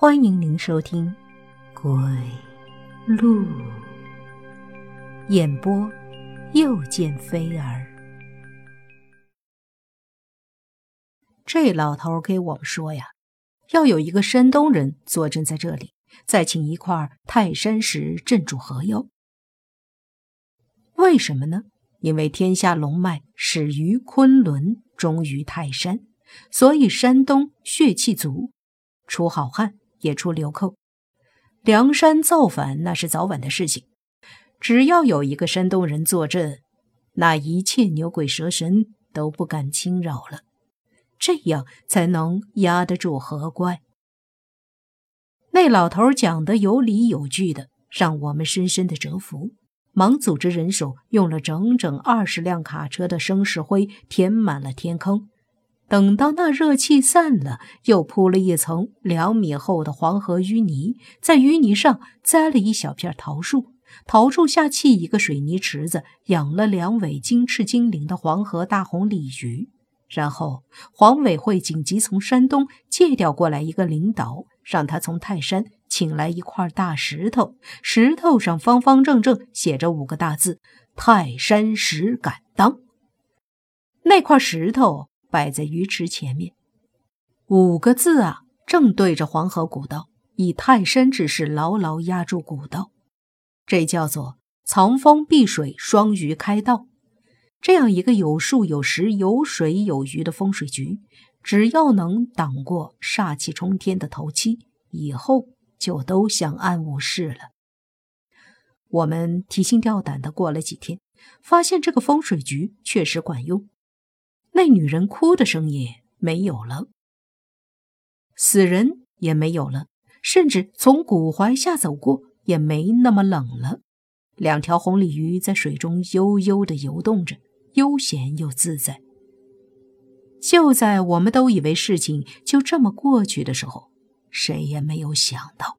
欢迎您收听《鬼路》演播，又见飞儿。这老头给我们说呀，要有一个山东人坐镇在这里，再请一块泰山石镇住河妖。为什么呢？因为天下龙脉始于昆仑，终于泰山，所以山东血气足，出好汉。也出流寇，梁山造反那是早晚的事情。只要有一个山东人坐镇，那一切牛鬼蛇神都不敢侵扰了。这样才能压得住河怪。那老头讲的有理有据的，让我们深深的折服。忙组织人手，用了整整二十辆卡车的生石灰填满了天坑。等到那热气散了，又铺了一层两米厚的黄河淤泥，在淤泥上栽了一小片桃树，桃树下砌一个水泥池子，养了两尾金翅金鳞的黄河大红鲤鱼。然后黄委会紧急从山东借调过来一个领导，让他从泰山请来一块大石头，石头上方方正正写着五个大字：“泰山石敢当。”那块石头。摆在鱼池前面，五个字啊，正对着黄河古道，以泰山之势牢牢压住古道，这叫做藏风避水，双鱼开道。这样一个有树有石有水有鱼的风水局，只要能挡过煞气冲天的头七，以后就都相安无事了。我们提心吊胆的过了几天，发现这个风水局确实管用。那女人哭的声音没有了，死人也没有了，甚至从古槐下走过也没那么冷了。两条红鲤鱼在水中悠悠地游动着，悠闲又自在。就在我们都以为事情就这么过去的时候，谁也没有想到，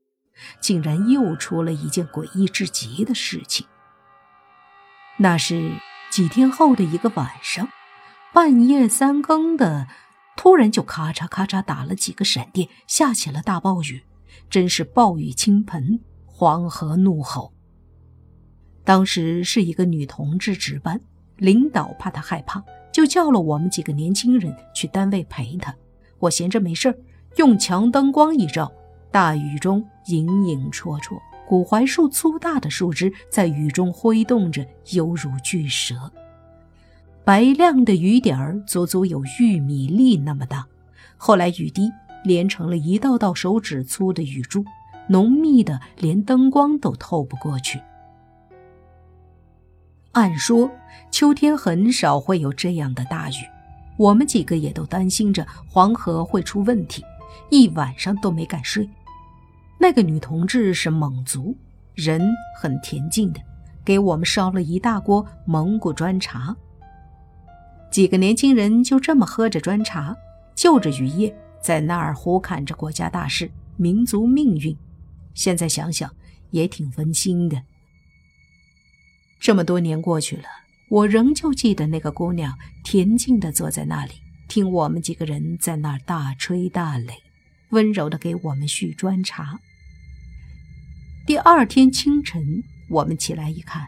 竟然又出了一件诡异至极的事情。那是几天后的一个晚上。半夜三更的，突然就咔嚓咔嚓打了几个闪电，下起了大暴雨，真是暴雨倾盆，黄河怒吼。当时是一个女同志值班，领导怕她害怕，就叫了我们几个年轻人去单位陪她。我闲着没事用强灯光一照，大雨中影影绰绰，古槐树粗大的树枝在雨中挥动着，犹如巨蛇。白亮的雨点儿足足有玉米粒那么大，后来雨滴连成了一道道手指粗的雨珠，浓密的连灯光都透不过去。按说秋天很少会有这样的大雨，我们几个也都担心着黄河会出问题，一晚上都没敢睡。那个女同志是蒙族，人很恬静的，给我们烧了一大锅蒙古砖茶。几个年轻人就这么喝着砖茶，就着雨夜，在那儿胡侃着国家大事、民族命运。现在想想也挺温馨的。这么多年过去了，我仍旧记得那个姑娘恬静地坐在那里，听我们几个人在那儿大吹大擂，温柔地给我们续砖茶。第二天清晨，我们起来一看，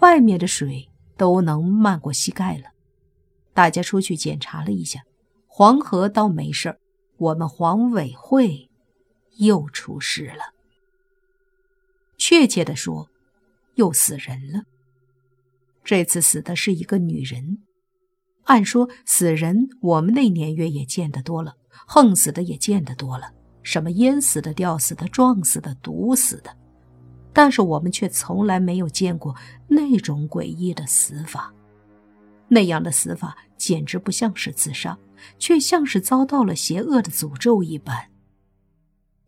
外面的水都能漫过膝盖了。大家出去检查了一下，黄河倒没事儿，我们黄委会又出事了。确切的说，又死人了。这次死的是一个女人。按说死人我们那年月也见得多了，横死的也见得多了，什么淹死的、吊死的、撞死的、毒死的，但是我们却从来没有见过那种诡异的死法。那样的死法简直不像是自杀，却像是遭到了邪恶的诅咒一般。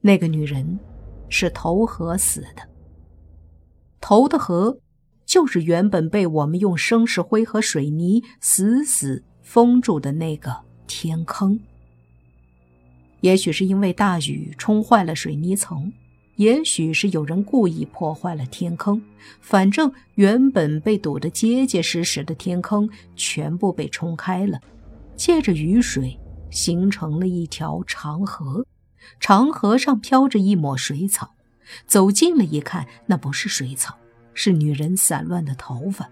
那个女人是投河死的，投的河就是原本被我们用生石灰和水泥死死封住的那个天坑。也许是因为大雨冲坏了水泥层。也许是有人故意破坏了天坑，反正原本被堵得结结实实的天坑全部被冲开了，借着雨水形成了一条长河，长河上飘着一抹水草。走近了一看，那不是水草，是女人散乱的头发。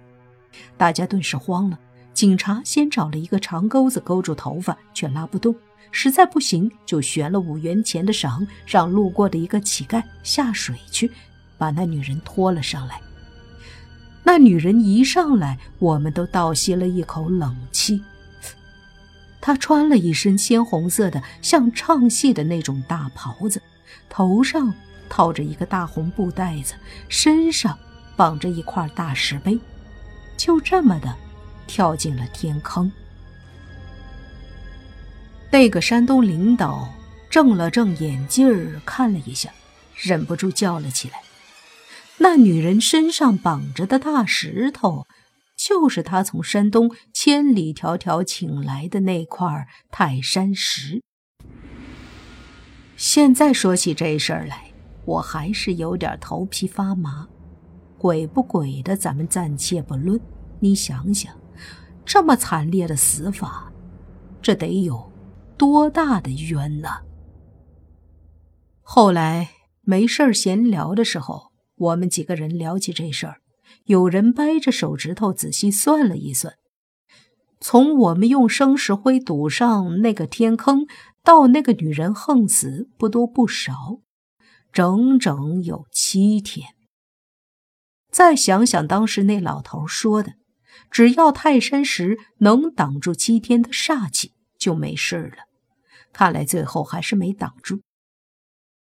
大家顿时慌了。警察先找了一个长钩子勾住头发，却拉不动。实在不行，就悬了五元钱的绳，让路过的一个乞丐下水去，把那女人拖了上来。那女人一上来，我们都倒吸了一口冷气。她穿了一身鲜红色的，像唱戏的那种大袍子，头上。套着一个大红布袋子，身上绑着一块大石碑，就这么的跳进了天坑。那个山东领导正了正眼镜儿，看了一下，忍不住叫了起来：“那女人身上绑着的大石头，就是他从山东千里迢迢请来的那块泰山石。”现在说起这事儿来。我还是有点头皮发麻，鬼不鬼的咱们暂且不论。你想想，这么惨烈的死法，这得有多大的冤呐！后来没事闲聊的时候，我们几个人聊起这事儿，有人掰着手指头仔细算了一算，从我们用生石灰堵上那个天坑，到那个女人横死，不多不少。整整有七天。再想想当时那老头说的，只要泰山石能挡住七天的煞气，就没事了。看来最后还是没挡住。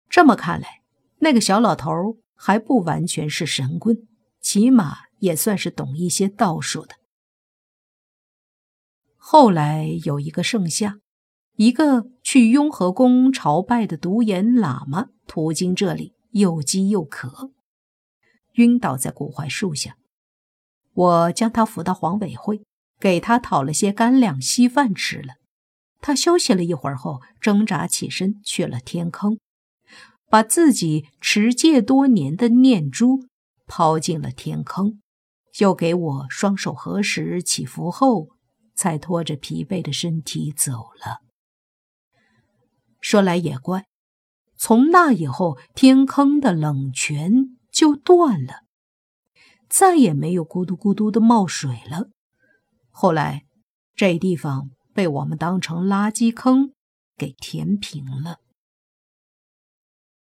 这么看来，那个小老头还不完全是神棍，起码也算是懂一些道术的。后来有一个盛夏。一个去雍和宫朝拜的独眼喇嘛途经这里，又饥又渴，晕倒在古槐树下。我将他扶到黄委会，给他讨了些干粮稀饭吃了。他休息了一会儿后，挣扎起身去了天坑，把自己持戒多年的念珠抛进了天坑，又给我双手合十祈福后，才拖着疲惫的身体走了。说来也怪，从那以后，天坑的冷泉就断了，再也没有咕嘟咕嘟的冒水了。后来，这地方被我们当成垃圾坑给填平了。